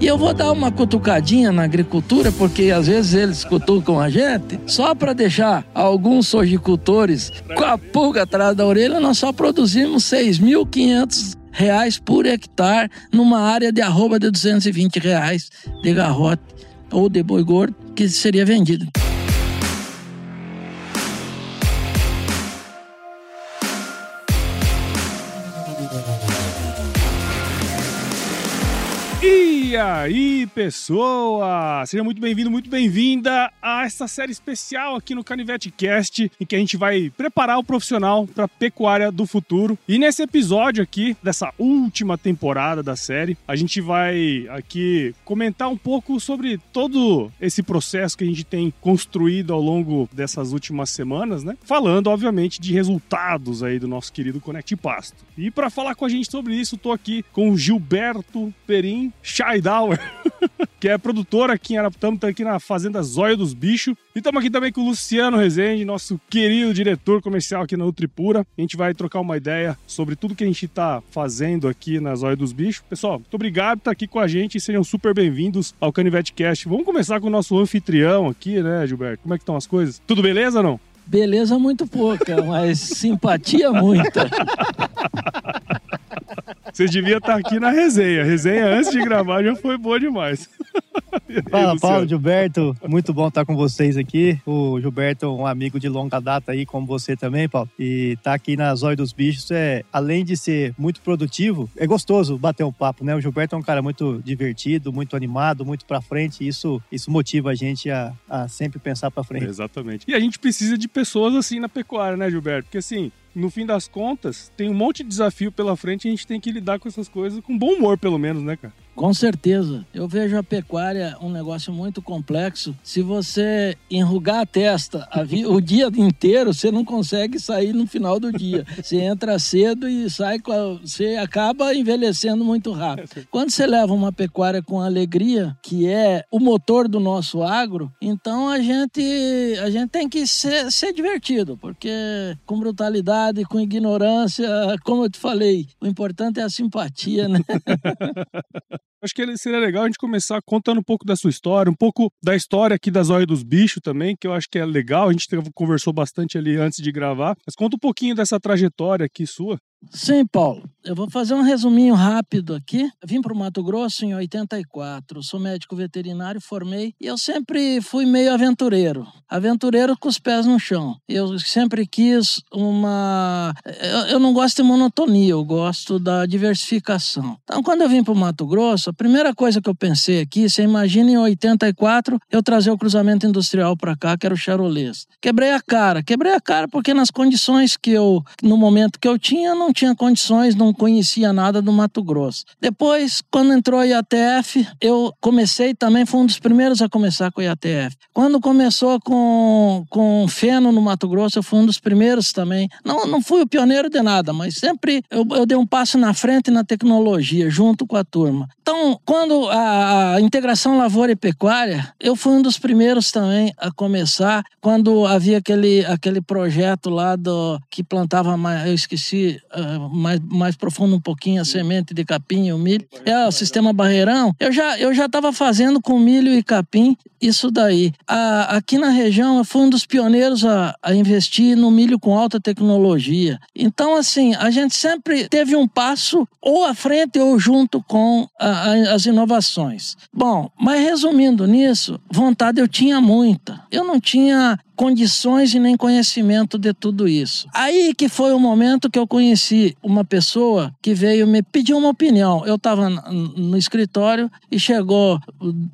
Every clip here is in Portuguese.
E eu vou dar uma cutucadinha na agricultura, porque às vezes eles cutucam a gente, só para deixar alguns sojicultores com a pulga atrás da orelha, nós só produzimos 6.500 reais por hectare numa área de arroba de 220 reais de garrote ou de boi gordo que seria vendido. E aí, pessoa! Seja muito bem-vindo, muito bem-vinda a essa série especial aqui no Canivete Cast, em que a gente vai preparar o profissional para a pecuária do futuro. E nesse episódio aqui, dessa última temporada da série, a gente vai aqui comentar um pouco sobre todo esse processo que a gente tem construído ao longo dessas últimas semanas, né? Falando, obviamente, de resultados aí do nosso querido Connect Pasto. E para falar com a gente sobre isso, tô aqui com o Gilberto Perim, Que é produtor aqui em Araputama, tá aqui na Fazenda Zóia dos Bichos. E estamos aqui também com o Luciano Rezende, nosso querido diretor comercial aqui na Nutripura. A gente vai trocar uma ideia sobre tudo que a gente está fazendo aqui na Zóia dos Bichos. Pessoal, muito obrigado por estar aqui com a gente e sejam super bem-vindos ao Canivete Cast. Vamos começar com o nosso anfitrião aqui, né, Gilberto? Como é que estão as coisas? Tudo beleza ou não? Beleza muito pouca, mas simpatia muita. Vocês deviam estar aqui na resenha. A resenha antes de gravar já foi boa demais. Fala, Paulo, Gilberto. Muito bom estar com vocês aqui. O Gilberto é um amigo de longa data aí, como você também, Paulo. E tá aqui na Zóia dos Bichos é, além de ser muito produtivo, é gostoso bater um papo, né? O Gilberto é um cara muito divertido, muito animado, muito pra frente. Isso, isso motiva a gente a, a sempre pensar pra frente. Exatamente. E a gente precisa de pessoas assim na pecuária, né, Gilberto? Porque assim, no fim das contas, tem um monte de desafio pela frente e a gente tem que lidar com essas coisas com bom humor, pelo menos, né, cara? Com certeza. Eu vejo a pecuária um negócio muito complexo. Se você enrugar a testa o dia inteiro, você não consegue sair no final do dia. Você entra cedo e sai com a... você acaba envelhecendo muito rápido. Quando você leva uma pecuária com alegria, que é o motor do nosso agro, então a gente a gente tem que ser, ser divertido, porque com brutalidade, com ignorância, como eu te falei, o importante é a simpatia, né? Acho que seria legal a gente começar contando um pouco da sua história, um pouco da história aqui da Zóia dos Bichos também, que eu acho que é legal. A gente conversou bastante ali antes de gravar. Mas conta um pouquinho dessa trajetória aqui sua. Sim, Paulo. Eu vou fazer um resuminho rápido aqui. Vim para o Mato Grosso em 84. Sou médico veterinário, formei e eu sempre fui meio aventureiro. Aventureiro com os pés no chão. Eu sempre quis uma. Eu, eu não gosto de monotonia, eu gosto da diversificação. Então, quando eu vim para o Mato Grosso, a primeira coisa que eu pensei aqui, você imagina em 84 eu trazer o cruzamento industrial para cá, que era o Charolês. Quebrei a cara. Quebrei a cara porque nas condições que eu, no momento que eu tinha, não tinha condições, não conhecia nada do Mato Grosso. Depois, quando entrou a IATF, eu comecei também, fui um dos primeiros a começar com a IATF. Quando começou com, com feno no Mato Grosso, eu fui um dos primeiros também. Não, não fui o pioneiro de nada, mas sempre eu, eu dei um passo na frente na tecnologia, junto com a turma. Então, quando a, integração lavoura e pecuária, eu fui um dos primeiros também a começar, quando havia aquele, aquele projeto lá do que plantava eu esqueci, mais, mais profundo um pouquinho a semente de capim e o milho. É o sistema barreirão. Eu já eu já estava fazendo com milho e capim isso daí. A, aqui na região eu fui um dos pioneiros a, a investir no milho com alta tecnologia. Então assim a gente sempre teve um passo ou à frente ou junto com a, as inovações. Bom, mas resumindo nisso, vontade eu tinha muita. Eu não tinha condições e nem conhecimento de tudo isso. Aí que foi o momento que eu conheci uma pessoa que veio me pedir uma opinião. Eu estava no escritório e chegou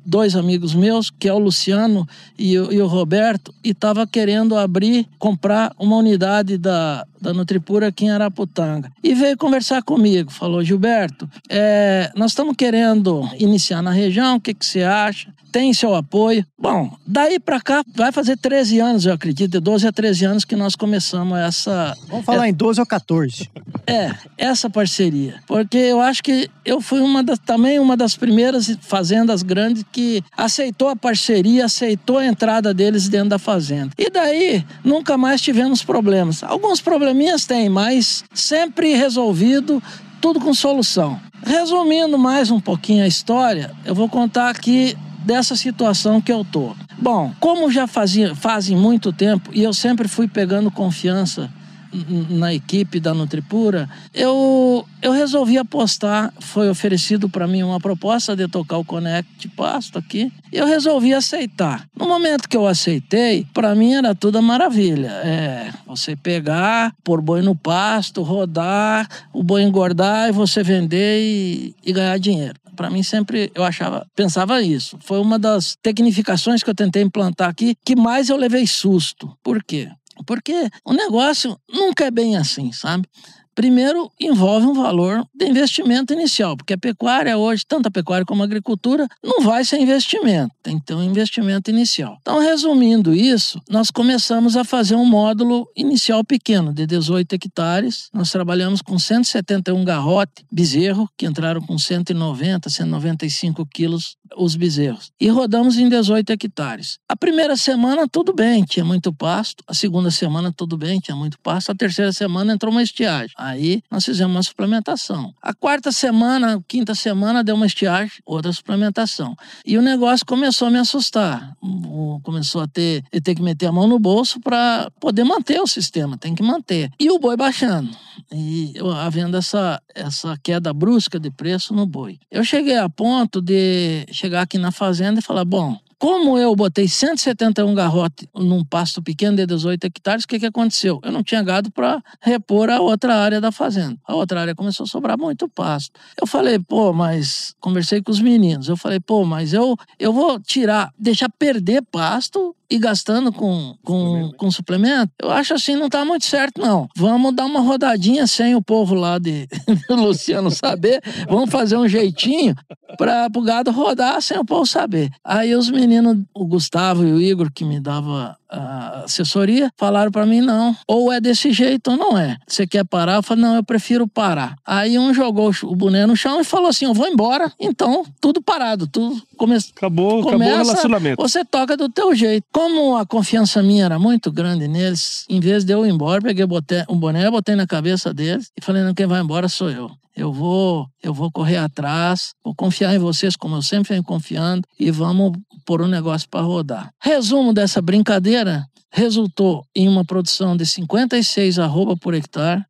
dois amigos meus, que é o Luciano e o, e o Roberto, e estava querendo abrir, comprar uma unidade da, da Nutripura aqui em Araputanga. E veio conversar comigo, falou, Gilberto, é, nós estamos querendo iniciar na região, o que, que você acha? Tem seu apoio? Bom, daí para cá vai fazer 13 anos, eu acredito, de 12 a 13 anos que nós começamos essa... Vamos falar é, em 12 ou 14. É, essa parceria. Porque eu acho que eu fui uma das, também uma das primeiras fazendas grandes que aceitou a parceria, aceitou a entrada deles dentro da fazenda. E daí, nunca mais tivemos problemas. Alguns probleminhas tem, mas sempre resolvido, tudo com solução. Resumindo mais um pouquinho a história, eu vou contar aqui dessa situação que eu tô. Bom, como já fazia, fazem muito tempo e eu sempre fui pegando confiança na equipe da Nutripura, eu, eu resolvi apostar. Foi oferecido para mim uma proposta de tocar o Connect Pasto aqui. Eu resolvi aceitar. No momento que eu aceitei, para mim era tudo maravilha. É, você pegar, pôr boi no pasto, rodar, o boi engordar e você vender e, e ganhar dinheiro. Para mim sempre eu achava, pensava isso. Foi uma das tecnificações que eu tentei implantar aqui que mais eu levei susto. Por quê? Porque o negócio nunca é bem assim, sabe? Primeiro, envolve um valor de investimento inicial, porque a pecuária hoje, tanto a pecuária como a agricultura, não vai ser investimento, tem que ter um investimento inicial. Então, resumindo isso, nós começamos a fazer um módulo inicial pequeno, de 18 hectares. Nós trabalhamos com 171 garrote bezerro, que entraram com 190, 195 quilos os bezerros. E rodamos em 18 hectares. A primeira semana, tudo bem, tinha muito pasto. A segunda semana, tudo bem, tinha muito pasto. A terceira semana, entrou uma estiagem. Aí, nós fizemos uma suplementação. A quarta semana, quinta semana, deu uma estiagem, outra suplementação. E o negócio começou a me assustar. Começou a ter, ter que meter a mão no bolso para poder manter o sistema, tem que manter. E o boi baixando. E havendo essa, essa queda brusca de preço no boi. Eu cheguei a ponto de chegar aqui na fazenda e falar: bom, como eu botei 171 garrote num pasto pequeno de 18 hectares, o que, que aconteceu? Eu não tinha gado para repor a outra área da fazenda. A outra área começou a sobrar muito pasto. Eu falei, pô, mas conversei com os meninos. Eu falei, pô, mas eu, eu vou tirar, deixar perder pasto e gastando com, com, com suplemento, eu acho assim, não tá muito certo, não. Vamos dar uma rodadinha sem o povo lá de, Luciano saber. Vamos fazer um jeitinho para o gado rodar sem o povo saber. Aí os meninos, o Gustavo e o Igor, que me dava a assessoria, falaram para mim não, ou é desse jeito ou não é. Você quer parar? Eu falei, não, eu prefiro parar. Aí um jogou o boné no chão e falou assim, eu vou embora. Então, tudo parado, tudo começa. Acabou, começa, acabou o relacionamento. Você toca do teu jeito. Como a confiança minha era muito grande neles, em vez de eu ir embora, peguei um boné, botei na cabeça deles e falei, não, quem vai embora sou eu. Eu vou, eu vou correr atrás, vou confiar em vocês como eu sempre venho confiando e vamos pôr um negócio para rodar. Resumo dessa brincadeira resultou em uma produção de 56 arroba por hectare.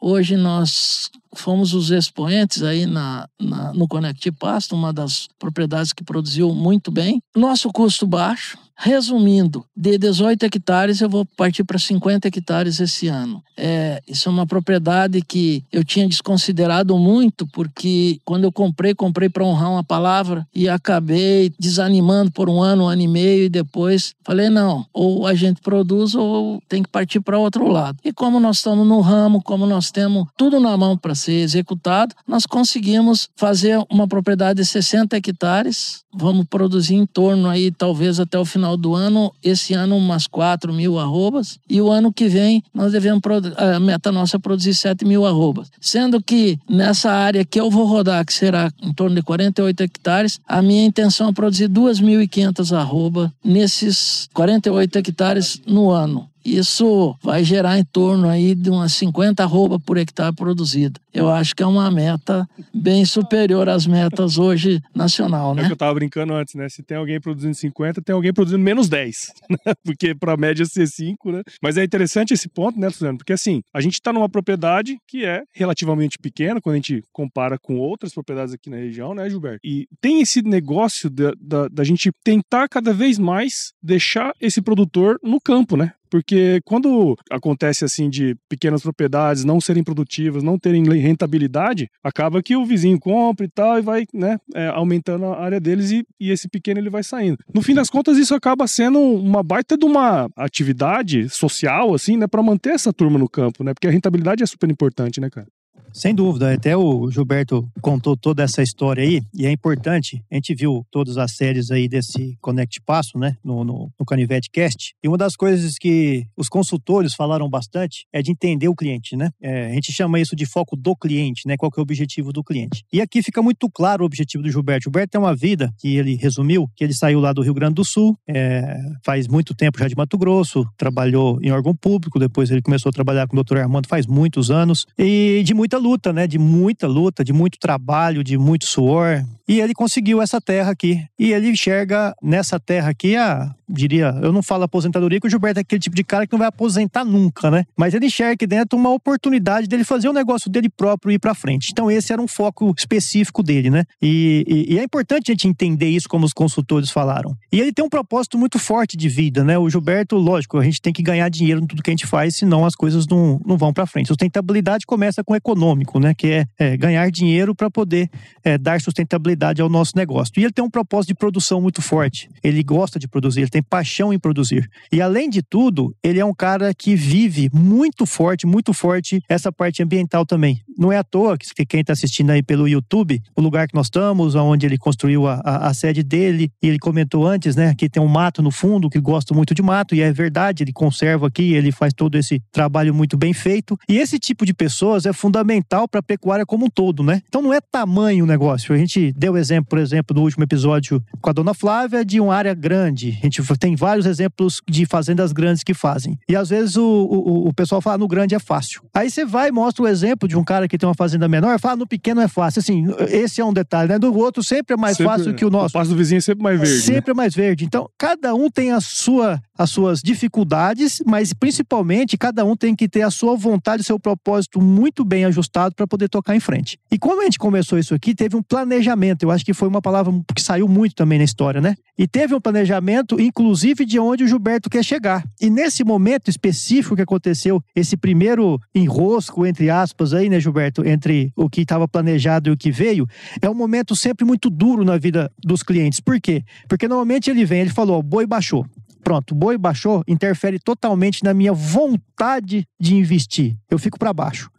Hoje nós fomos os expoentes aí na, na, no Connect Pasto, uma das propriedades que produziu muito bem. Nosso custo baixo, Resumindo, de 18 hectares eu vou partir para 50 hectares esse ano. É, isso é uma propriedade que eu tinha desconsiderado muito, porque quando eu comprei, comprei para honrar uma palavra e acabei desanimando por um ano, um ano e meio, e depois falei: não, ou a gente produz ou tem que partir para outro lado. E como nós estamos no ramo, como nós temos tudo na mão para ser executado, nós conseguimos fazer uma propriedade de 60 hectares. Vamos produzir em torno aí, talvez até o final final do ano, esse ano umas 4 mil arrobas, e o ano que vem nós devemos, a meta nossa é produzir 7 mil arrobas. Sendo que nessa área que eu vou rodar, que será em torno de 48 hectares, a minha intenção é produzir 2.500 arrobas nesses 48 hectares no ano. Isso vai gerar em torno aí de umas 50 arroba por hectare produzida. Eu acho que é uma meta bem superior às metas hoje nacional, né? É que eu tava brincando antes, né? Se tem alguém produzindo 50, tem alguém produzindo menos 10, né? Porque para média ser 5, né? Mas é interessante esse ponto, né, Suzano? Porque assim, a gente está numa propriedade que é relativamente pequena quando a gente compara com outras propriedades aqui na região, né, Gilberto? E tem esse negócio da, da, da gente tentar cada vez mais deixar esse produtor no campo, né? Porque quando acontece assim de pequenas propriedades não serem produtivas, não terem rentabilidade, acaba que o vizinho compra e tal e vai, né, é, aumentando a área deles e, e, esse pequeno ele vai saindo. No fim das contas, isso acaba sendo uma baita de uma atividade social, assim, né, para manter essa turma no campo, né, porque a rentabilidade é super importante, né, cara? Sem dúvida, até o Gilberto contou toda essa história aí, e é importante, a gente viu todas as séries aí desse Connect Passo, né, no, no, no Canivete Cast, e uma das coisas que os consultores falaram bastante é de entender o cliente, né, é, a gente chama isso de foco do cliente, né, qual que é o objetivo do cliente. E aqui fica muito claro o objetivo do Gilberto. Gilberto tem uma vida que ele resumiu, que ele saiu lá do Rio Grande do Sul, é, faz muito tempo já de Mato Grosso, trabalhou em órgão público, depois ele começou a trabalhar com o Dr. Armando faz muitos anos, e de muita luta, né? De muita luta, de muito trabalho, de muito suor. E ele conseguiu essa terra aqui. E ele enxerga nessa terra aqui a, diria, eu não falo aposentadoria, que o Gilberto é aquele tipo de cara que não vai aposentar nunca, né? Mas ele enxerga aqui dentro uma oportunidade dele fazer o negócio dele próprio e ir para frente. Então esse era um foco específico dele, né? E, e, e, é importante a gente entender isso como os consultores falaram. E ele tem um propósito muito forte de vida, né? O Gilberto, lógico, a gente tem que ganhar dinheiro em tudo que a gente faz, senão as coisas não, não vão para frente. Sustentabilidade começa com econômico, né? Que é, é ganhar dinheiro para poder é, dar sustentabilidade ao nosso negócio. E ele tem um propósito de produção muito forte. Ele gosta de produzir, ele tem paixão em produzir. E além de tudo, ele é um cara que vive muito forte, muito forte essa parte ambiental também. Não é à toa que quem está assistindo aí pelo YouTube, o lugar que nós estamos, onde ele construiu a, a, a, sede dele, e ele comentou antes, né, que tem um mato no fundo, que gosta muito de mato, e é verdade, ele conserva aqui, ele faz todo esse trabalho muito bem feito. E esse tipo de pessoas é fundamental para a pecuária como um todo, né? Então não é tamanho o negócio. A gente deu exemplo, por exemplo, no último episódio com a dona Flávia, de uma área grande. A gente tem vários exemplos de fazendas grandes que fazem. E às vezes o, o, o pessoal fala, no grande é fácil. Aí você vai e mostra o exemplo de um cara que tem uma fazenda menor, fala, no pequeno é fácil. Assim, esse é um detalhe, né? Do outro sempre é mais sempre, fácil que o nosso. O passo do vizinho é sempre mais verde. Sempre né? é mais verde. Então, cada um tem a sua, as suas dificuldades, mas principalmente cada um tem que ter a sua vontade, seu propósito muito bem ajustado para poder tocar em frente. E como a gente começou isso aqui, teve um planejamento. Eu acho que foi uma palavra que saiu muito também na história, né? E teve um planejamento, inclusive, de onde o Gilberto quer chegar. E nesse momento específico que aconteceu, esse primeiro enrosco, entre aspas, aí, né, Gilberto, entre o que estava planejado e o que veio, é um momento sempre muito duro na vida dos clientes. Por quê? Porque normalmente ele vem, ele falou, o boi baixou. Pronto, boi baixou, interfere totalmente na minha vontade de investir. Eu fico para baixo.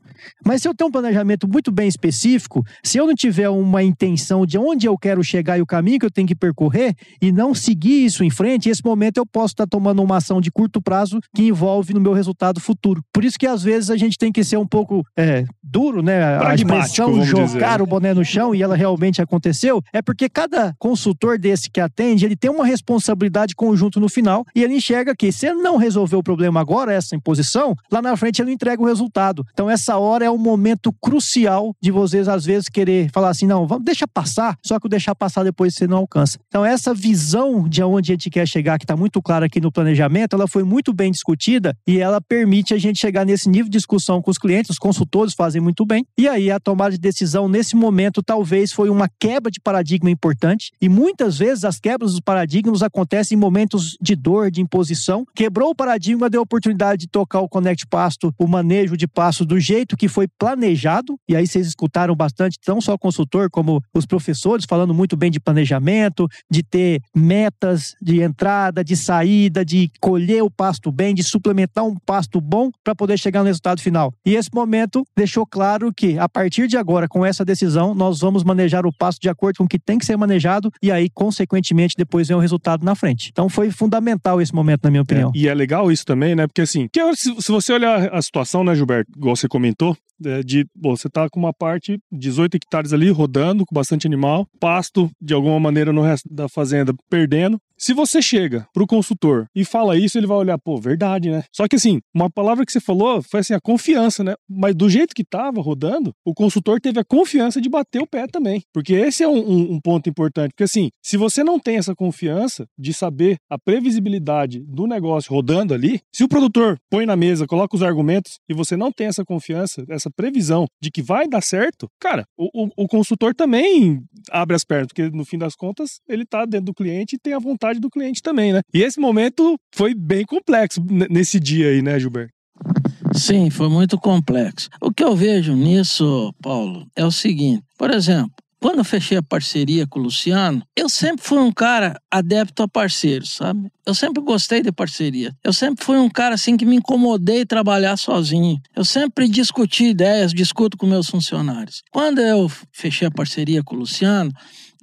Mas se eu tenho um planejamento muito bem específico, se eu não tiver uma intenção de onde eu quero chegar e o caminho que eu tenho que percorrer e não seguir isso em frente, esse momento eu posso estar tomando uma ação de curto prazo que envolve no meu resultado futuro. Por isso que às vezes a gente tem que ser um pouco é, duro, né? A expressão jogar dizer. o boné no chão e ela realmente aconteceu, é porque cada consultor desse que atende, ele tem uma responsabilidade conjunto no final e ele enxerga que se ele não resolver o problema agora, essa imposição, lá na frente ele não entrega o resultado. Então essa hora é o momento crucial de vocês, às vezes, querer falar assim: não, vamos, deixa passar, só que o deixar passar depois você não alcança. Então, essa visão de onde a gente quer chegar, que está muito clara aqui no planejamento, ela foi muito bem discutida e ela permite a gente chegar nesse nível de discussão com os clientes, os consultores fazem muito bem. E aí, a tomada de decisão nesse momento talvez foi uma quebra de paradigma importante. E muitas vezes as quebras dos paradigmas acontecem em momentos de dor, de imposição. Quebrou o paradigma, deu a oportunidade de tocar o Connect Pasto, o manejo de pasto do jeito que que foi planejado, e aí vocês escutaram bastante, não só o consultor, como os professores, falando muito bem de planejamento, de ter metas de entrada, de saída, de colher o pasto bem, de suplementar um pasto bom para poder chegar no resultado final. E esse momento deixou claro que, a partir de agora, com essa decisão, nós vamos manejar o pasto de acordo com o que tem que ser manejado, e aí, consequentemente, depois vem o resultado na frente. Então foi fundamental esse momento, na minha opinião. É, e é legal isso também, né? Porque assim, se você olhar a situação, né, Gilberto, igual você comentou, é, de bom, você tá com uma parte 18 hectares ali rodando com bastante animal, pasto de alguma maneira no resto da fazenda perdendo, se você chega pro consultor e fala isso, ele vai olhar, pô, verdade, né? Só que assim, uma palavra que você falou foi assim, a confiança, né? Mas do jeito que tava rodando, o consultor teve a confiança de bater o pé também. Porque esse é um, um, um ponto importante. Porque assim, se você não tem essa confiança de saber a previsibilidade do negócio rodando ali, se o produtor põe na mesa, coloca os argumentos e você não tem essa confiança, essa previsão de que vai dar certo, cara, o, o, o consultor também abre as pernas, porque no fim das contas ele tá dentro do cliente e tem a vontade do cliente também, né? E esse momento foi bem complexo nesse dia aí, né, Gilberto? Sim, foi muito complexo. O que eu vejo nisso, Paulo, é o seguinte: por exemplo, quando eu fechei a parceria com o Luciano, eu sempre fui um cara adepto a parceiros, sabe? Eu sempre gostei de parceria. Eu sempre fui um cara assim que me incomodei trabalhar sozinho. Eu sempre discuti ideias, discuto com meus funcionários. Quando eu fechei a parceria com o Luciano,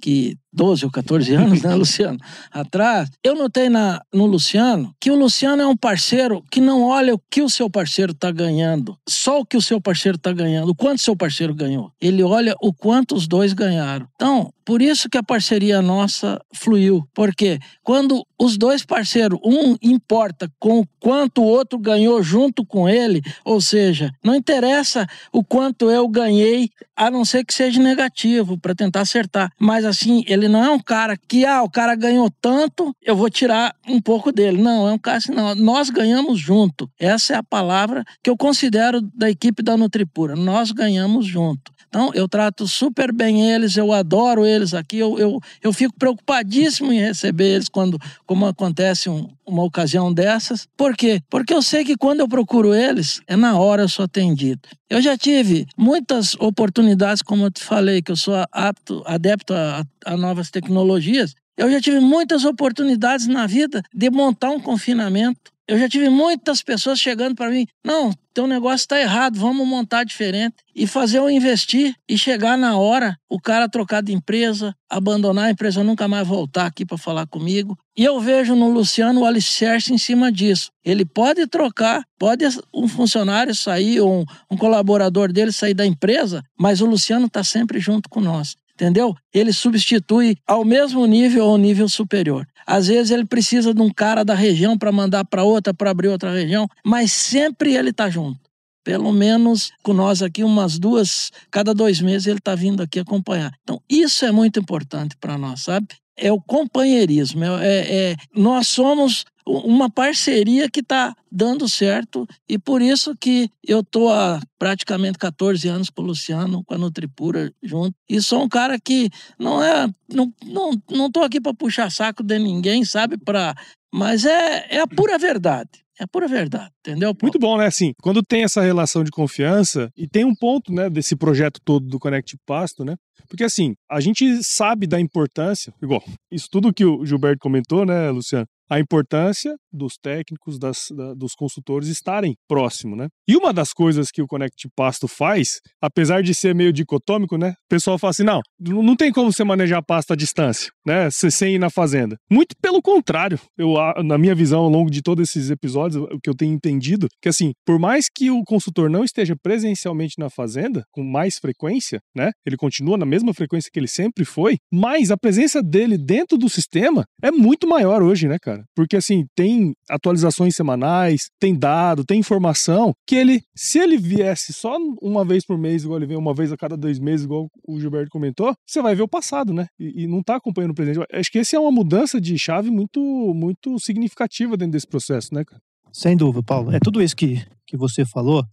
que 12 ou 14 anos, né, Luciano? Atrás, eu notei na, no Luciano que o Luciano é um parceiro que não olha o que o seu parceiro está ganhando, só o que o seu parceiro está ganhando, o quanto seu parceiro ganhou. Ele olha o quanto os dois ganharam. Então, por isso que a parceria nossa fluiu. Porque quando os dois parceiros, um importa com quanto o outro ganhou junto com ele, ou seja, não interessa o quanto eu ganhei, a não ser que seja negativo, para tentar acertar. Mas assim, ele não é um cara que, ah, o cara ganhou tanto, eu vou tirar um pouco dele. Não, é um cara assim, não, nós ganhamos junto. Essa é a palavra que eu considero da equipe da Nutripura. Nós ganhamos junto. Então, eu trato super bem eles, eu adoro eles aqui, eu, eu, eu fico preocupadíssimo em receber eles quando, como acontece um, uma ocasião dessas. Por quê? Porque eu sei que quando eu procuro eles, é na hora eu sou atendido. Eu já tive muitas oportunidades, como eu te falei, que eu sou apto, adepto a, a novas tecnologias. Eu já tive muitas oportunidades na vida de montar um confinamento eu já tive muitas pessoas chegando para mim: não, teu negócio está errado, vamos montar diferente. E fazer eu investir e chegar na hora, o cara trocar de empresa, abandonar a empresa, nunca mais voltar aqui para falar comigo. E eu vejo no Luciano o alicerce em cima disso. Ele pode trocar, pode um funcionário sair, ou um, um colaborador dele sair da empresa, mas o Luciano está sempre junto com nós entendeu? Ele substitui ao mesmo nível ou nível superior. Às vezes ele precisa de um cara da região para mandar para outra, para abrir outra região, mas sempre ele está junto. Pelo menos com nós aqui, umas duas, cada dois meses ele está vindo aqui acompanhar. Então, isso é muito importante para nós, sabe? É o companheirismo. É, é, é, nós somos uma parceria que está dando certo e por isso que eu estou há praticamente 14 anos com o Luciano, com a Nutripura junto. E sou um cara que não é, não não não estou aqui para puxar saco de ninguém, sabe? Para, mas é é a pura verdade. É pura verdade, entendeu? Muito bom, né? Assim, quando tem essa relação de confiança, e tem um ponto, né, desse projeto todo do Connect Pasto, né? Porque assim, a gente sabe da importância, igual, isso tudo que o Gilberto comentou, né, Luciano? A importância dos técnicos, das, da, dos consultores estarem próximo, né? E uma das coisas que o Connect Pasto faz, apesar de ser meio dicotômico, né? O pessoal fala assim, não, não tem como você manejar pasta à distância, né? Sem ir na fazenda. Muito pelo contrário, eu, na minha visão, ao longo de todos esses episódios, o que eu tenho entendido, que assim, por mais que o consultor não esteja presencialmente na fazenda, com mais frequência, né? Ele continua na mesma frequência que ele sempre foi, mas a presença dele dentro do sistema é muito maior hoje, né, cara? Porque assim, tem atualizações semanais, tem dado, tem informação que ele, se ele viesse só uma vez por mês, igual ele vem uma vez a cada dois meses, igual o Gilberto comentou, você vai ver o passado, né? E, e não tá acompanhando o presente. Acho que esse é uma mudança de chave muito, muito significativa dentro desse processo, né, cara? Sem dúvida, Paulo. É tudo isso que, que você falou,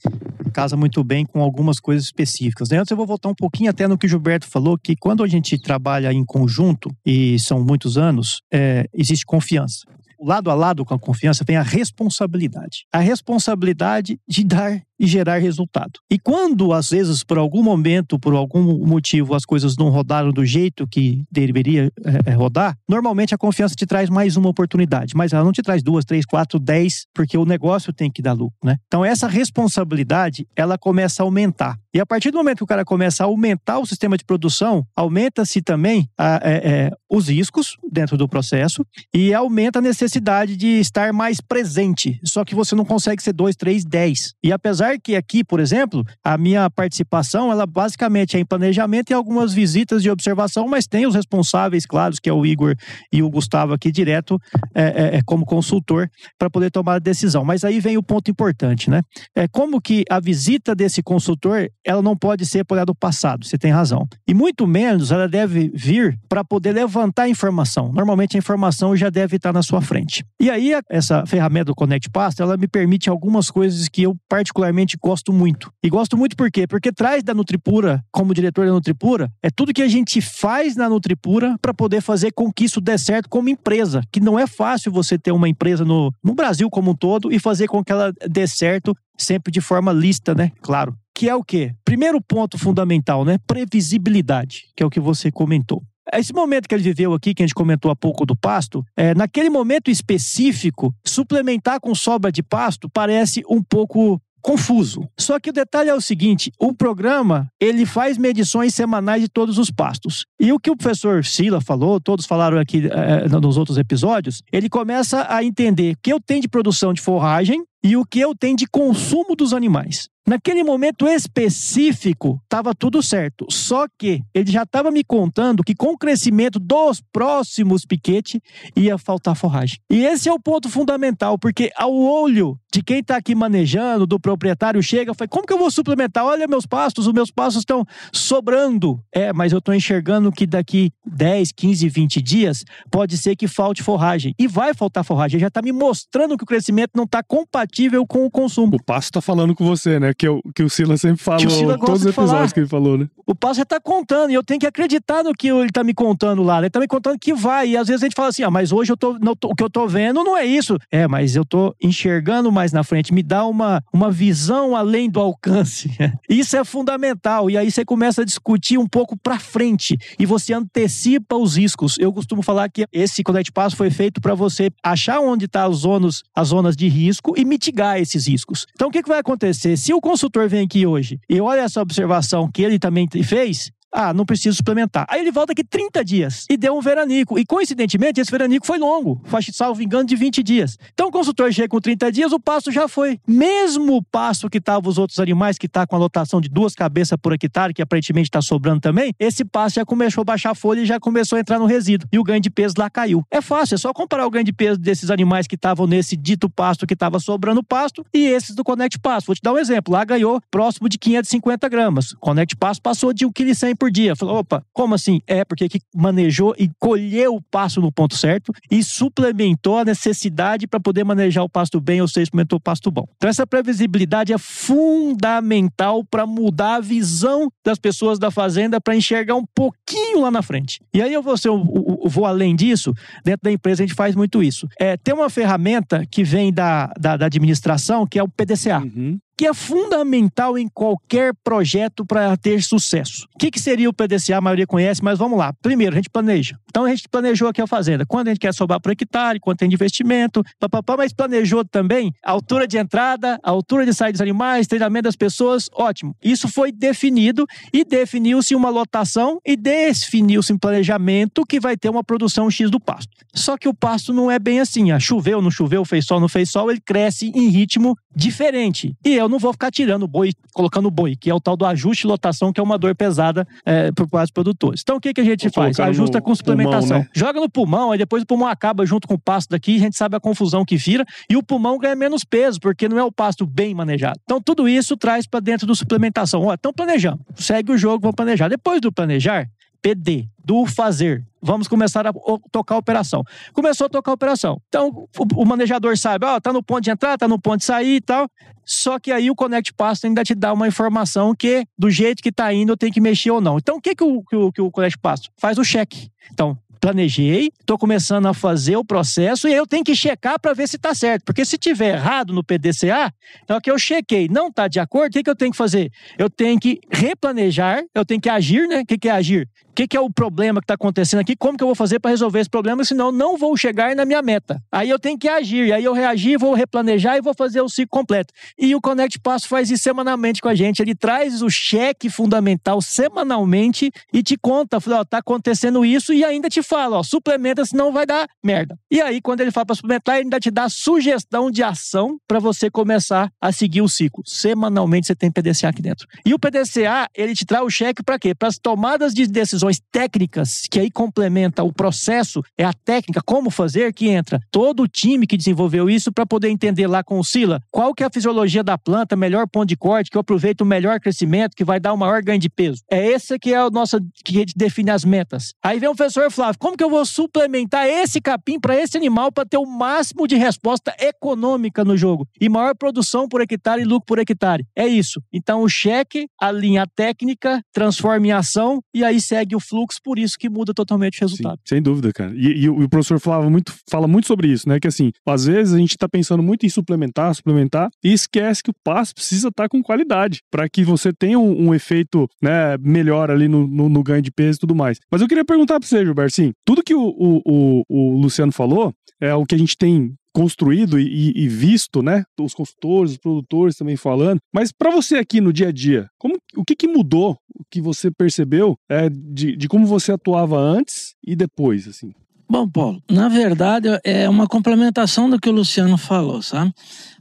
casa muito bem com algumas coisas específicas. Né? Antes eu vou voltar um pouquinho até no que o Gilberto falou, que quando a gente trabalha em conjunto, e são muitos anos, é, existe confiança lado a lado com a confiança vem a responsabilidade. A responsabilidade de dar e gerar resultado. E quando, às vezes, por algum momento, por algum motivo, as coisas não rodaram do jeito que deveria é, rodar, normalmente a confiança te traz mais uma oportunidade, mas ela não te traz duas, três, quatro, dez, porque o negócio tem que dar lucro, né? Então, essa responsabilidade, ela começa a aumentar. E a partir do momento que o cara começa a aumentar o sistema de produção, aumenta-se também a, é, os riscos dentro do processo e aumenta a necessidade de estar mais presente. Só que você não consegue ser dois, três, dez. E apesar Apesar que aqui, por exemplo, a minha participação, ela basicamente é em planejamento e algumas visitas de observação, mas tem os responsáveis, claro, que é o Igor e o Gustavo aqui direto é, é, é como consultor para poder tomar a decisão. Mas aí vem o ponto importante, né? É como que a visita desse consultor, ela não pode ser por do passado, você tem razão. E muito menos ela deve vir para poder levantar a informação. Normalmente a informação já deve estar na sua frente. E aí essa ferramenta do Connect Pasta, ela me permite algumas coisas que eu particularmente particularmente gosto muito. E gosto muito por quê? Porque traz da Nutripura, como diretor da Nutripura, é tudo que a gente faz na Nutripura para poder fazer com que isso dê certo como empresa. Que não é fácil você ter uma empresa no, no Brasil como um todo e fazer com que ela dê certo sempre de forma lista, né? Claro. Que é o quê? Primeiro ponto fundamental, né? Previsibilidade, que é o que você comentou. Esse momento que ele viveu aqui, que a gente comentou há pouco do pasto, é, naquele momento específico, suplementar com sobra de pasto parece um pouco confuso. Só que o detalhe é o seguinte: o programa ele faz medições semanais de todos os pastos. E o que o professor Sila falou, todos falaram aqui é, nos outros episódios, ele começa a entender o que eu tenho de produção de forragem e o que eu tenho de consumo dos animais. Naquele momento específico, estava tudo certo. Só que ele já estava me contando que com o crescimento dos próximos piquete ia faltar forragem. E esse é o ponto fundamental, porque ao olho de quem está aqui manejando, do proprietário, chega fala: como que eu vou suplementar? Olha meus pastos, os meus pastos estão sobrando. É, mas eu estou enxergando que daqui 10, 15, 20 dias pode ser que falte forragem. E vai faltar forragem. Já está me mostrando que o crescimento não está compatível com o consumo. O pasto está falando com você, né? Que, eu, que o Sila sempre falou, todos os episódios falar. que ele falou, né? O pasto já está contando e eu tenho que acreditar no que ele está me contando lá. Ele está me contando que vai. E às vezes a gente fala assim: ah, mas hoje eu tô, não, o que eu estou vendo não é isso. É, mas eu estou enxergando mais na frente, me dá uma, uma visão além do alcance. Isso é fundamental. E aí você começa a discutir um pouco para frente e você antecipa os riscos. Eu costumo falar que esse Connect Passo foi feito para você achar onde tá as zonas, as zonas de risco e mitigar esses riscos. Então, o que, que vai acontecer? Se o consultor vem aqui hoje e olha essa observação que ele também fez, ah, não preciso suplementar. Aí ele volta aqui 30 dias e deu um veranico. E coincidentemente, esse veranico foi longo, faz, salvo engano, de 20 dias. Então o consultor chega com 30 dias, o pasto já foi. Mesmo o pasto que estava os outros animais, que está com a lotação de duas cabeças por hectare, que aparentemente está sobrando também, esse pasto já começou a baixar a folha e já começou a entrar no resíduo. E o ganho de peso lá caiu. É fácil, é só comparar o ganho de peso desses animais que estavam nesse dito pasto que estava sobrando pasto e esses do Connect Pasto. Vou te dar um exemplo. Lá ganhou próximo de 550 gramas. Connect Pasto passou de 1,1 kg por dia. Falou, opa, como assim? É, porque que manejou e colheu o pasto no ponto certo e suplementou a necessidade para poder manejar o pasto bem, ou seja, suplementou o pasto bom. Então, essa previsibilidade é fundamental para mudar a visão das pessoas da fazenda para enxergar um pouquinho lá na frente. E aí eu vou, ser, eu, vou além disso, dentro da empresa a gente faz muito isso. É, tem uma ferramenta que vem da, da, da administração, que é o PDCA. Uhum que é fundamental em qualquer projeto para ter sucesso. O que, que, seria o PDCA? A maioria conhece, mas vamos lá. Primeiro, a gente planeja. Então, a gente planejou aqui a fazenda. Quando a gente quer sobrar por hectare, quanto tem de investimento, papapá, mas planejou também a altura de entrada, a altura de saída dos animais, treinamento das pessoas. Ótimo. Isso foi definido e definiu-se uma lotação e definiu-se um planejamento que vai ter uma produção X do pasto. Só que o pasto não é bem assim. Ah, choveu, não choveu, fez sol, não fez sol, ele cresce em ritmo diferente. E eu não vou ficar tirando o boi, colocando boi, que é o tal do ajuste de lotação, que é uma dor pesada é, parte dos produtores. Então o que, que a gente vou faz? Ajusta com suplementação. Pulmão, né? Joga no pulmão, aí depois o pulmão acaba junto com o pasto daqui, a gente sabe a confusão que vira, e o pulmão ganha menos peso, porque não é o pasto bem manejado. Então tudo isso traz para dentro do suplementação. Ó, então planejando. Segue o jogo, vamos planejar. Depois do planejar, PD, do fazer. Vamos começar a tocar a operação. Começou a tocar a operação. Então, o, manejador sabe, ó, tá no ponto de entrar, tá no ponto de sair e tal. Só que aí o Connect Pasto ainda te dá uma informação que, do jeito que tá indo, eu tenho que mexer ou não. Então, o que, que, o, que, o, que o Connect Pasto? Faz o cheque. Então, planejei, estou começando a fazer o processo e eu tenho que checar para ver se está certo. Porque se tiver errado no PDCA, então que eu chequei, não está de acordo, o que, que eu tenho que fazer? Eu tenho que replanejar, eu tenho que agir, né? O que, que é agir? Que, que é o problema que está acontecendo aqui? Como que eu vou fazer para resolver esse problema? Senão não vou chegar na minha meta. Aí eu tenho que agir, aí eu reagir, vou replanejar e vou fazer o ciclo completo. E o Connect Passo faz isso semanalmente com a gente. Ele traz o cheque fundamental semanalmente e te conta, fala, ó, tá acontecendo isso e ainda te fala, ó, suplementa, senão vai dar merda. E aí, quando ele fala para suplementar, ele ainda te dá sugestão de ação para você começar a seguir o ciclo. Semanalmente você tem PDCA aqui dentro. E o PDCA, ele te traz o cheque para quê? Para as tomadas de decisões técnicas, que aí complementa o processo, é a técnica, como fazer, que entra todo o time que desenvolveu isso para poder entender lá com o Sila qual que é a fisiologia da planta, melhor ponto de corte, que eu aproveito o melhor crescimento, que vai dar o maior ganho de peso. É esse que é o nosso que a gente define as metas. Aí vem o professor Flávio, como que eu vou suplementar esse capim para esse animal para ter o máximo de resposta econômica no jogo e maior produção por hectare e lucro por hectare? É isso. Então o cheque, a linha técnica, transforma em ação e aí segue o fluxo, por isso que muda totalmente o resultado. Sim, sem dúvida, cara. E, e, o professor falava muito, fala muito sobre isso, né? Que assim, às vezes a gente está pensando muito em suplementar, suplementar e esquece que o passo precisa estar tá com qualidade para que você tenha um, um, efeito né, melhor ali no, no, no ganho de peso e tudo mais. Mas eu queria perguntar para você, Gilberto, assim, tudo que o, o, o, Luciano falou é o que a gente tem construído e, e, visto, né? Os consultores, os produtores também falando. Mas para você aqui no dia a dia, como, o que, que mudou? O que você percebeu é, de, de como você atuava antes e depois, assim? Bom, Paulo, na verdade é uma complementação do que o Luciano falou, sabe?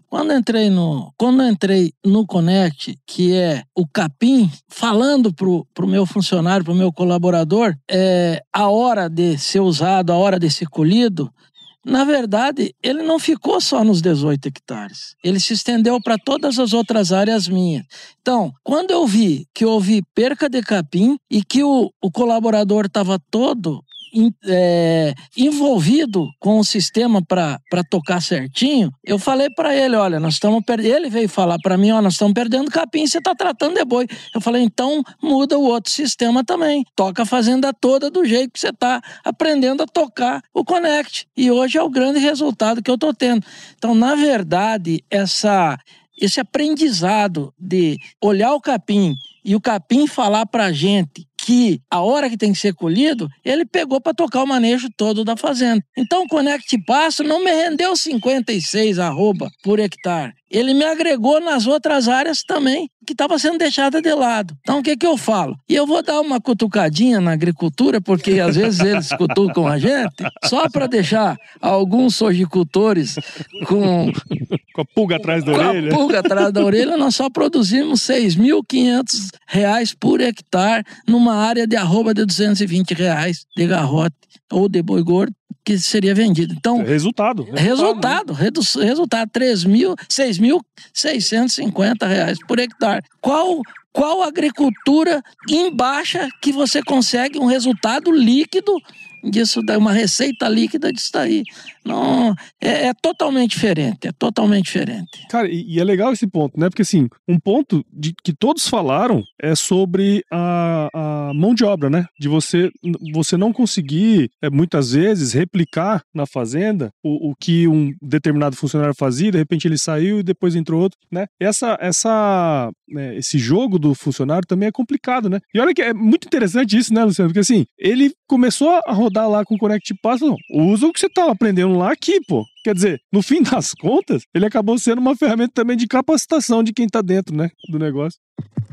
Quando entrei no, quando entrei no Connect, que é o capim, falando pro, pro meu funcionário, pro meu colaborador, é, a hora de ser usado, a hora de ser colhido, na verdade, ele não ficou só nos 18 hectares. Ele se estendeu para todas as outras áreas minhas. Então, quando eu vi que houve perca de capim e que o, o colaborador estava todo é, envolvido com o sistema para tocar certinho, eu falei para ele, olha, nós estamos perdendo. Ele veio falar para mim, ó, nós estamos perdendo capim, você está tratando de boi. Eu falei, então muda o outro sistema também. Toca a fazenda toda do jeito que você está aprendendo a tocar o Connect. E hoje é o grande resultado que eu estou tendo. Então, na verdade, essa esse aprendizado de olhar o capim e o capim falar para a gente que a hora que tem que ser colhido, ele pegou para tocar o manejo todo da fazenda. Então o Conect Pasto não me rendeu 56 arroba por hectare ele me agregou nas outras áreas também, que estava sendo deixada de lado. Então, o que, que eu falo? E eu vou dar uma cutucadinha na agricultura, porque às vezes eles cutucam a gente, só para deixar alguns sojicultores com... com a pulga atrás da orelha. Com a pulga atrás da orelha, nós só produzimos R$ 6.500 por hectare numa área de arroba de 220 reais de garrote ou de boi gordo que seria vendido. Então, resultado. Resultado, resultado, resultado 6.650 reais por hectare. Qual qual agricultura em baixa que você consegue um resultado líquido disso uma receita líquida disso daí. Não, é, é, totalmente diferente, é totalmente diferente. Cara, e, e, é legal esse ponto, né? Porque assim, um ponto de, que todos falaram é sobre a, a mão de obra, né? De você, você não conseguir, é, muitas vezes, replicar na fazenda o, o que um determinado funcionário fazia, de repente ele saiu e depois entrou outro, né? Essa, essa, né, esse jogo do funcionário também é complicado, né? E olha que é muito interessante isso, né, Luciano? Porque assim, ele começou a rodar lá com o Connect Pass, usa o que você estava aprendendo lá aqui, pô. Quer dizer, no fim das contas, ele acabou sendo uma ferramenta também de capacitação de quem está dentro, né, do negócio.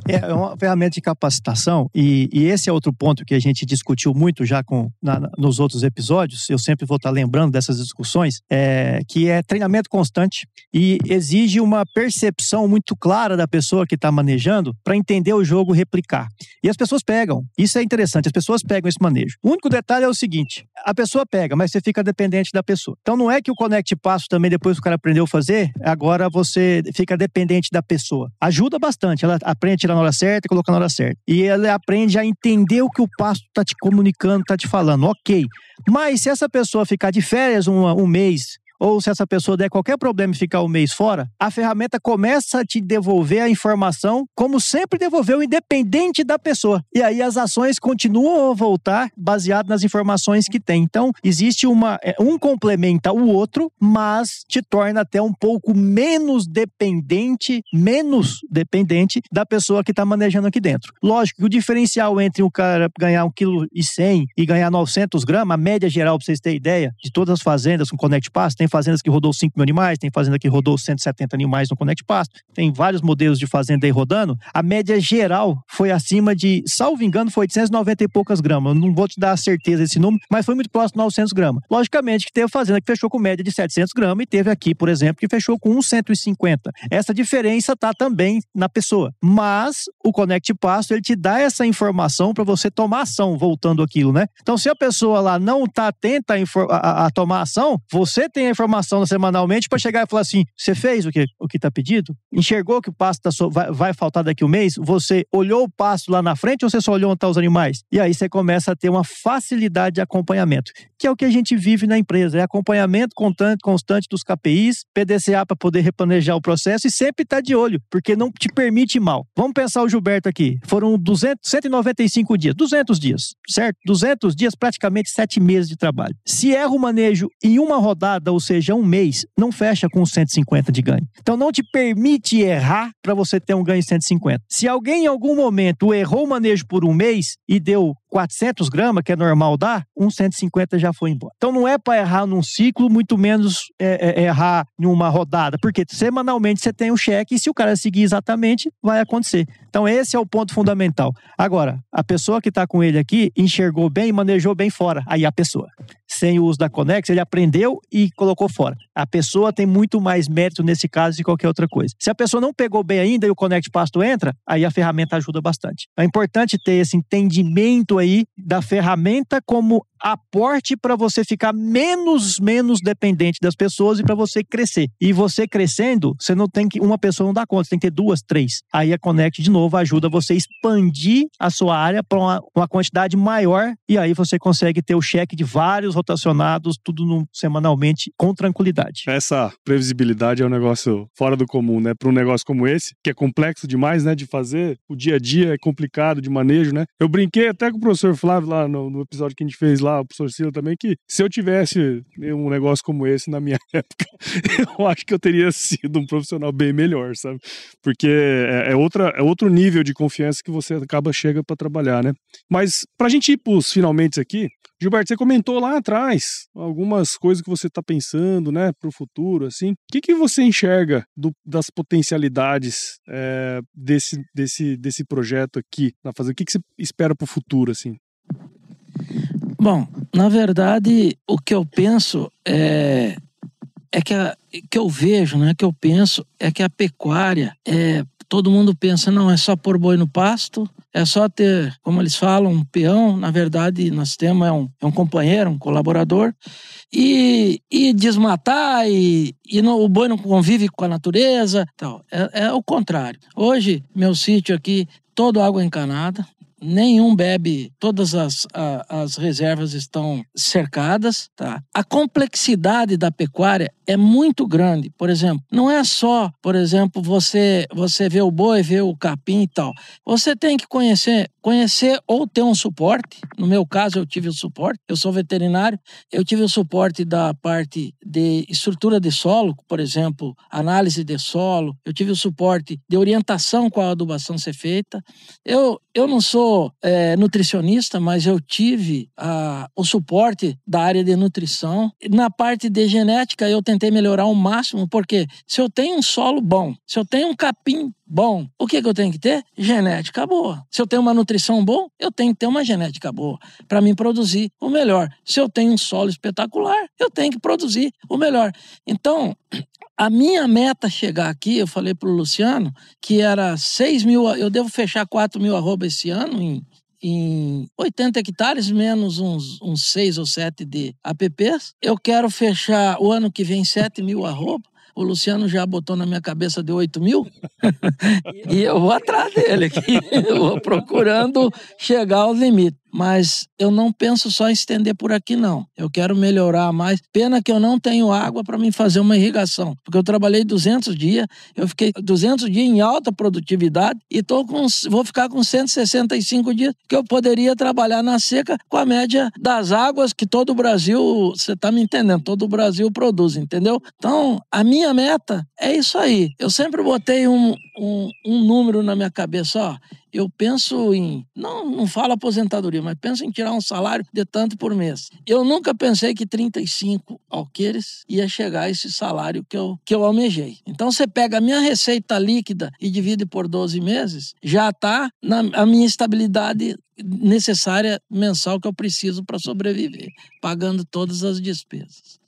É, é uma ferramenta de capacitação e, e, esse é outro ponto que a gente discutiu muito já com, na, nos outros episódios. Eu sempre vou estar lembrando dessas discussões, é, que é treinamento constante e exige uma percepção muito clara da pessoa que está manejando para entender o jogo replicar. E as pessoas pegam. Isso é interessante. As pessoas pegam esse manejo. O único detalhe é o seguinte: a pessoa pega, mas você fica dependente da pessoa. Então não é que o Connect Passo também depois que o cara aprendeu a fazer, agora você fica dependente da pessoa. Ajuda bastante. Ela aprende a tirar na hora certa e colocar na hora certa. E ela aprende a entender o que o pasto está te comunicando, está te falando. Ok. Mas se essa pessoa ficar de férias um, um mês, ou se essa pessoa der qualquer problema e ficar um mês fora, a ferramenta começa a te devolver a informação como sempre devolveu, independente da pessoa. E aí as ações continuam a voltar baseado nas informações que tem. Então, existe uma. É, um complementa o outro, mas te torna até um pouco menos dependente, menos dependente da pessoa que está manejando aqui dentro. Lógico que o diferencial entre o cara ganhar 1,1 kg e ganhar 900 gramas, a média geral, para vocês terem ideia, de todas as fazendas com Connect Pass, tem fazendas que rodou 5 mil animais, tem fazenda que rodou 170 animais no Connect Pasto, tem vários modelos de fazenda aí rodando. A média geral foi acima de, salvo engano, foi 890 e poucas gramas. Não vou te dar a certeza desse número, mas foi muito próximo de 900 gramas. Logicamente que teve fazenda que fechou com média de 700 gramas e teve aqui, por exemplo, que fechou com 150. Essa diferença está também na pessoa. Mas o Connect Pasto, ele te dá essa informação para você tomar ação, voltando aquilo, né? Então, se a pessoa lá não está atenta a, a, a tomar ação, você tem a informação semanalmente para chegar e falar assim: você fez o que o que está pedido? Enxergou que o pasto tá so, vai, vai, faltar daqui um mês? Você olhou o pasto lá na frente ou você só olhou onde estão tá os animais? E aí você começa a ter uma facilidade de acompanhamento, que é o que a gente vive na empresa: é acompanhamento constante, constante dos KPIs, PDCA para poder replanejar o processo e sempre estar tá de olho, porque não te permite mal. Vamos pensar o Gilberto aqui: foram 200, 195 dias, 200 dias, certo? 200 dias, praticamente 7 meses de trabalho. Se erra o manejo em uma rodada ou seja, um mês, não fecha com 150 de ganho. Então não te permite errar para você ter um ganho de 150. Se alguém em algum momento errou o manejo por um mês e deu 400 gramas, que é normal dar, um 150 já foi embora. Então não é para errar num ciclo, muito menos é, é, errar em uma rodada, porque semanalmente você tem um cheque e se o cara seguir exatamente, vai acontecer. Então esse é o ponto fundamental. Agora, a pessoa que está com ele aqui enxergou bem e manejou bem fora. Aí a pessoa sem o uso da Conex, ele aprendeu e colocou fora. A pessoa tem muito mais mérito nesse caso de qualquer outra coisa. Se a pessoa não pegou bem ainda e o Connect Pasto entra, aí a ferramenta ajuda bastante. É importante ter esse entendimento aí da ferramenta como aporte para você ficar menos menos dependente das pessoas e para você crescer. E você crescendo, você não tem que uma pessoa não dá conta, você tem que ter duas, três. Aí a Connect de novo ajuda você a expandir a sua área para uma, uma, quantidade maior e aí você consegue ter o cheque de vários rotacionados, tudo no, semanalmente com tranquilidade. Essa previsibilidade é um negócio fora do comum, né? Para um negócio como esse, que é complexo demais, né, de fazer, o dia a dia é complicado de manejo, né? Eu brinquei até com o professor Flávio lá no, no episódio que a gente fez lá o professor Ciro também, que se eu tivesse um negócio como esse na minha época, eu acho que eu teria sido um profissional bem melhor, sabe? Porque é, é outra, é outro nível de confiança que você acaba chega para trabalhar, né? Mas pra gente ir pros finalmente aqui, Gilberto, você comentou lá atrás algumas coisas que você está pensando, né, para o futuro, assim. O que, que você enxerga do, das potencialidades é, desse, desse, desse projeto aqui na fazenda? O que, que você espera para o futuro, assim? Bom, na verdade, o que eu penso é, é que, a, que eu vejo, né, que eu penso é que a pecuária é todo mundo pensa, não, é só pôr boi no pasto, é só ter, como eles falam, um peão. Na verdade, nós temos é um, é um companheiro, um colaborador. E, e desmatar, e, e o boi não convive com a natureza. É, é o contrário. Hoje, meu sítio aqui, todo água encanada, nenhum bebe, todas as, a, as reservas estão cercadas. Tá? A complexidade da pecuária é muito grande. Por exemplo, não é só, por exemplo, você você vê o boi, vê o capim e tal. Você tem que conhecer, conhecer ou ter um suporte. No meu caso, eu tive o suporte. Eu sou veterinário. Eu tive o suporte da parte de estrutura de solo, por exemplo, análise de solo. Eu tive o suporte de orientação com a adubação ser feita. Eu eu não sou é, nutricionista, mas eu tive a, o suporte da área de nutrição. Na parte de genética, eu tentei melhorar ao máximo, porque se eu tenho um solo bom, se eu tenho um capim bom, o que, que eu tenho que ter? Genética boa. Se eu tenho uma nutrição boa, eu tenho que ter uma genética boa para mim produzir o melhor. Se eu tenho um solo espetacular, eu tenho que produzir o melhor. Então, a minha meta chegar aqui, eu falei para o Luciano, que era 6 mil, eu devo fechar 4 mil arroba esse ano em, em 80 hectares, menos uns, uns 6 ou 7 de apps. Eu quero fechar o ano que vem 7 mil arroba. O Luciano já botou na minha cabeça de 8 mil? E eu vou atrás dele aqui, eu vou procurando chegar ao limite mas eu não penso só em estender por aqui, não. Eu quero melhorar mais. Pena que eu não tenho água para me fazer uma irrigação, porque eu trabalhei 200 dias, eu fiquei 200 dias em alta produtividade e tô com, vou ficar com 165 dias que eu poderia trabalhar na seca com a média das águas que todo o Brasil, você está me entendendo, todo o Brasil produz, entendeu? Então, a minha meta é isso aí. Eu sempre botei um, um, um número na minha cabeça, ó eu penso em, não, não falo aposentadoria, mas penso em tirar um salário de tanto por mês. Eu nunca pensei que 35 alqueires ia chegar a esse salário que eu, que eu almejei. Então você pega a minha receita líquida e divide por 12 meses, já está a minha estabilidade necessária mensal que eu preciso para sobreviver, pagando todas as despesas.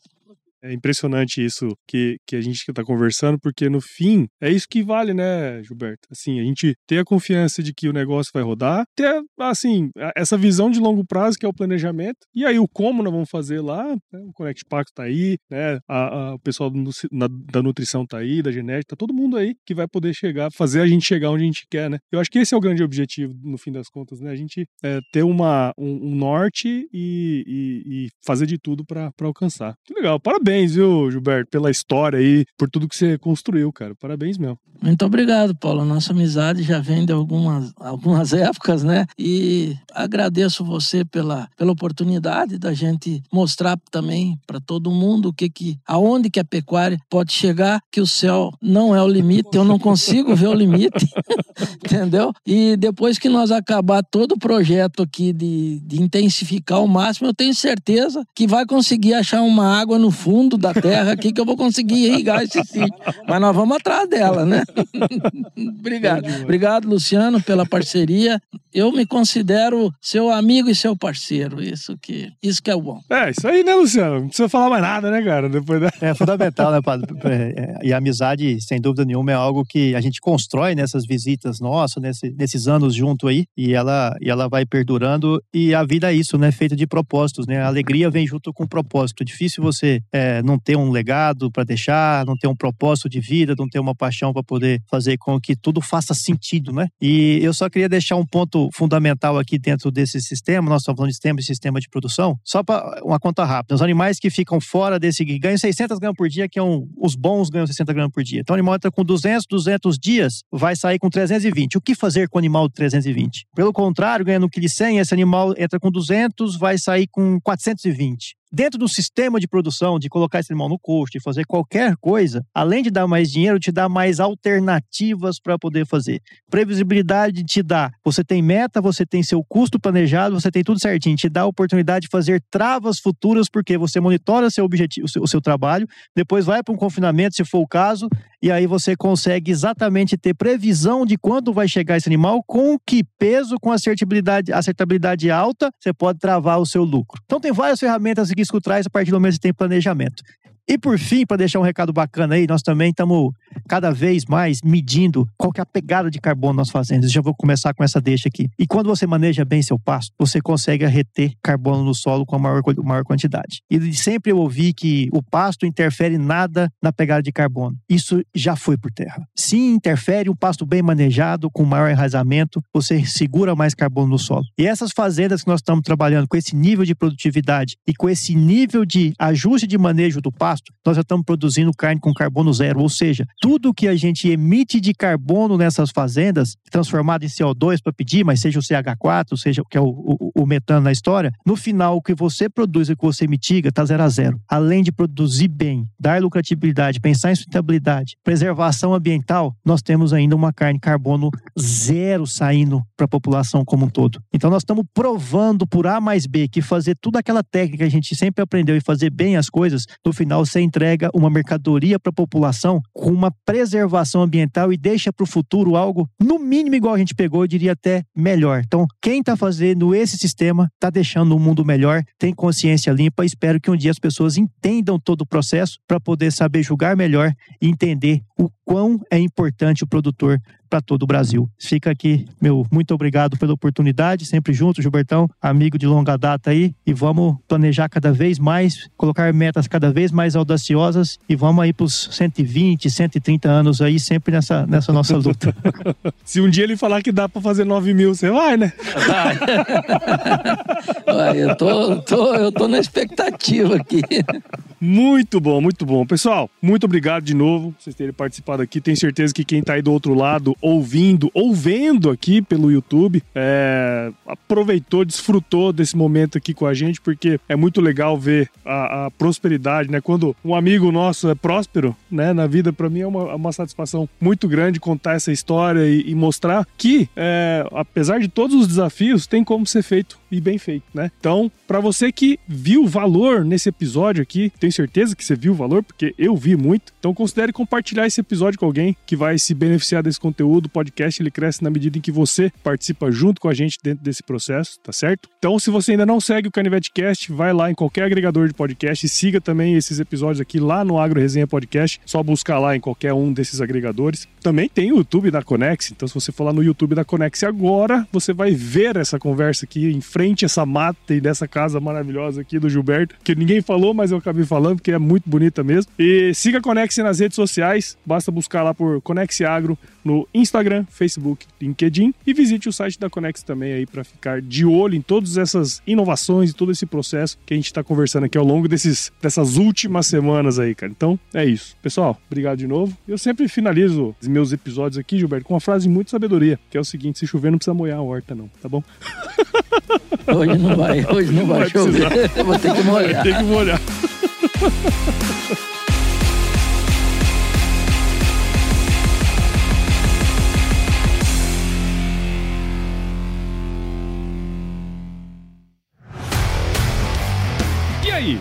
É impressionante isso que, que a gente está conversando, porque no fim é isso que vale, né, Gilberto? Assim, a gente ter a confiança de que o negócio vai rodar, ter, assim, essa visão de longo prazo que é o planejamento, e aí o como nós vamos fazer lá, né? o Connect Pacto tá aí, né, a, a, o pessoal do, na, da nutrição tá aí, da genética, tá todo mundo aí que vai poder chegar, fazer a gente chegar onde a gente quer, né? Eu acho que esse é o grande objetivo, no fim das contas, né? A gente é, ter uma, um, um norte e, e, e, fazer de tudo para alcançar. Que legal, parabéns parabéns, viu, Gilberto, pela história aí, por tudo que você construiu, cara. Parabéns mesmo. Muito obrigado, Paulo. Nossa amizade já vem de algumas, algumas épocas, né? E agradeço você pela, pela oportunidade da gente mostrar também para todo mundo o que que, aonde que a pecuária pode chegar, que o céu não é o limite, eu não consigo ver o limite, entendeu? E depois que nós acabar todo o projeto aqui de, de intensificar ao máximo, eu tenho certeza que vai conseguir achar uma água no fundo da terra aqui que eu vou conseguir irrigar esse sítio. Mas nós vamos atrás dela, né? Obrigado. Obrigado, Luciano, pela parceria. Eu me considero seu amigo e seu parceiro. Isso que, isso que é bom. É, isso aí, né, Luciano? Não precisa falar mais nada, né, cara? Depois da... É fundamental, né, Padre? É, e a amizade, sem dúvida nenhuma, é algo que a gente constrói nessas visitas nossas, nesse, nesses anos junto aí, e ela, e ela vai perdurando. E a vida é isso, né? Feita de propósitos, né? A alegria vem junto com o propósito. É difícil você é, não ter um legado para deixar, não ter um propósito de vida, não ter uma paixão para poder fazer com que tudo faça sentido, né? E eu só queria deixar um ponto fundamental aqui dentro desse sistema, nós estamos falando de sistema, de sistema de produção, só para uma conta rápida. Os animais que ficam fora desse, ganham 600 gramas por dia, que é um, os bons ganham 60 gramas por dia. Então o animal entra com 200, 200 dias, vai sair com 320. O que fazer com o animal de 320? Pelo contrário, ganhando 1,1 esse animal entra com 200, vai sair com 420 dentro do sistema de produção, de colocar esse animal no custo, de fazer qualquer coisa, além de dar mais dinheiro, te dá mais alternativas para poder fazer. Previsibilidade te dá. Você tem meta, você tem seu custo planejado, você tem tudo certinho. Te dá a oportunidade de fazer travas futuras, porque você monitora seu objetivo, o seu, o seu trabalho, depois vai para um confinamento, se for o caso, e aí você consegue exatamente ter previsão de quando vai chegar esse animal, com que peso, com acertabilidade, acertabilidade alta, você pode travar o seu lucro. Então tem várias ferramentas que isso traz a partir do momento que você tem planejamento. E por fim, para deixar um recado bacana aí, nós também estamos cada vez mais medindo qual que é a pegada de carbono nas fazendas. Já vou começar com essa deixa aqui. E quando você maneja bem seu pasto, você consegue reter carbono no solo com a maior, maior quantidade. E sempre eu ouvi que o pasto interfere nada na pegada de carbono. Isso já foi por terra. Sim, interfere um pasto bem manejado, com maior enraizamento, você segura mais carbono no solo. E essas fazendas que nós estamos trabalhando com esse nível de produtividade e com esse nível de ajuste de manejo do pasto, pasto, nós já estamos produzindo carne com carbono zero. Ou seja, tudo que a gente emite de carbono nessas fazendas, transformado em CO2 para pedir, mas seja o CH4, seja o que é o, o, o, metano na história, no final o que você produz e o que você mitiga está zero a zero. Além de produzir bem, dar lucratividade, pensar em sustentabilidade, preservação ambiental, nós temos ainda uma carne carbono zero saindo para a população como um todo. Então nós estamos provando por A mais B que fazer toda aquela técnica que a gente sempre aprendeu e fazer bem as coisas, no final você entrega uma mercadoria para a população com uma preservação ambiental e deixa para o futuro algo, no mínimo, igual a gente pegou, eu diria até melhor. Então, quem está fazendo esse sistema está deixando o um mundo melhor, tem consciência limpa. Espero que um dia as pessoas entendam todo o processo para poder saber julgar melhor e entender o quão é importante o produtor para todo o Brasil. Fica aqui, meu, muito obrigado pela oportunidade, sempre junto, Gilbertão, amigo de longa data aí, e vamos planejar cada vez mais, colocar metas cada vez mais audaciosas e vamos aí para os 120, 130 anos aí, sempre nessa, nessa nossa luta. Se um dia ele falar que dá para fazer 9 mil, você vai, né? Vai. eu, tô, tô, eu tô na expectativa aqui. Muito bom, muito bom. Pessoal, muito obrigado de novo por vocês terem participado aqui. Tenho certeza que quem está aí do outro lado, ouvindo ou vendo aqui pelo YouTube, é, aproveitou, desfrutou desse momento aqui com a gente, porque é muito legal ver a, a prosperidade, né? Quando um amigo nosso é próspero, né, na vida, para mim é uma, uma, satisfação muito grande contar essa história e, e mostrar que, é, apesar de todos os desafios, tem como ser feito e bem feito, né? Então, para você que viu valor nesse episódio aqui, tenho certeza que você viu o valor, porque eu vi muito. Então, considere compartilhar esse episódio com alguém que vai se beneficiar desse conteúdo. O podcast ele cresce na medida em que você participa junto com a gente dentro desse processo, tá certo? Então, se você ainda não segue o Canivete Cast, vai lá em qualquer agregador de podcast e siga também esses episódios aqui lá no Agro Resenha Podcast. Só buscar lá em qualquer um desses agregadores. Também tem o YouTube da Conex, então se você for lá no YouTube da Conex agora, você vai ver essa conversa aqui em frente a essa mata e dessa casa maravilhosa aqui do Gilberto, que ninguém falou, mas eu acabei falando, porque é muito bonita mesmo. E siga a Conex nas redes sociais, basta buscar lá por Conex Agro no Instagram, Facebook, LinkedIn e visite o site da Conex também aí para ficar de olho em todas essas inovações e todo esse processo que a gente está conversando aqui ao longo desses, dessas últimas semanas aí, cara. Então, é isso. Pessoal, obrigado de novo. Eu sempre finalizo os meus episódios aqui, Gilberto, com uma frase muito sabedoria, que é o seguinte, se chover não precisa molhar a horta não, tá bom? Hoje não vai, hoje não, não vai, vai chover. Eu vou ter que molhar. Vai ter que molhar. E aí,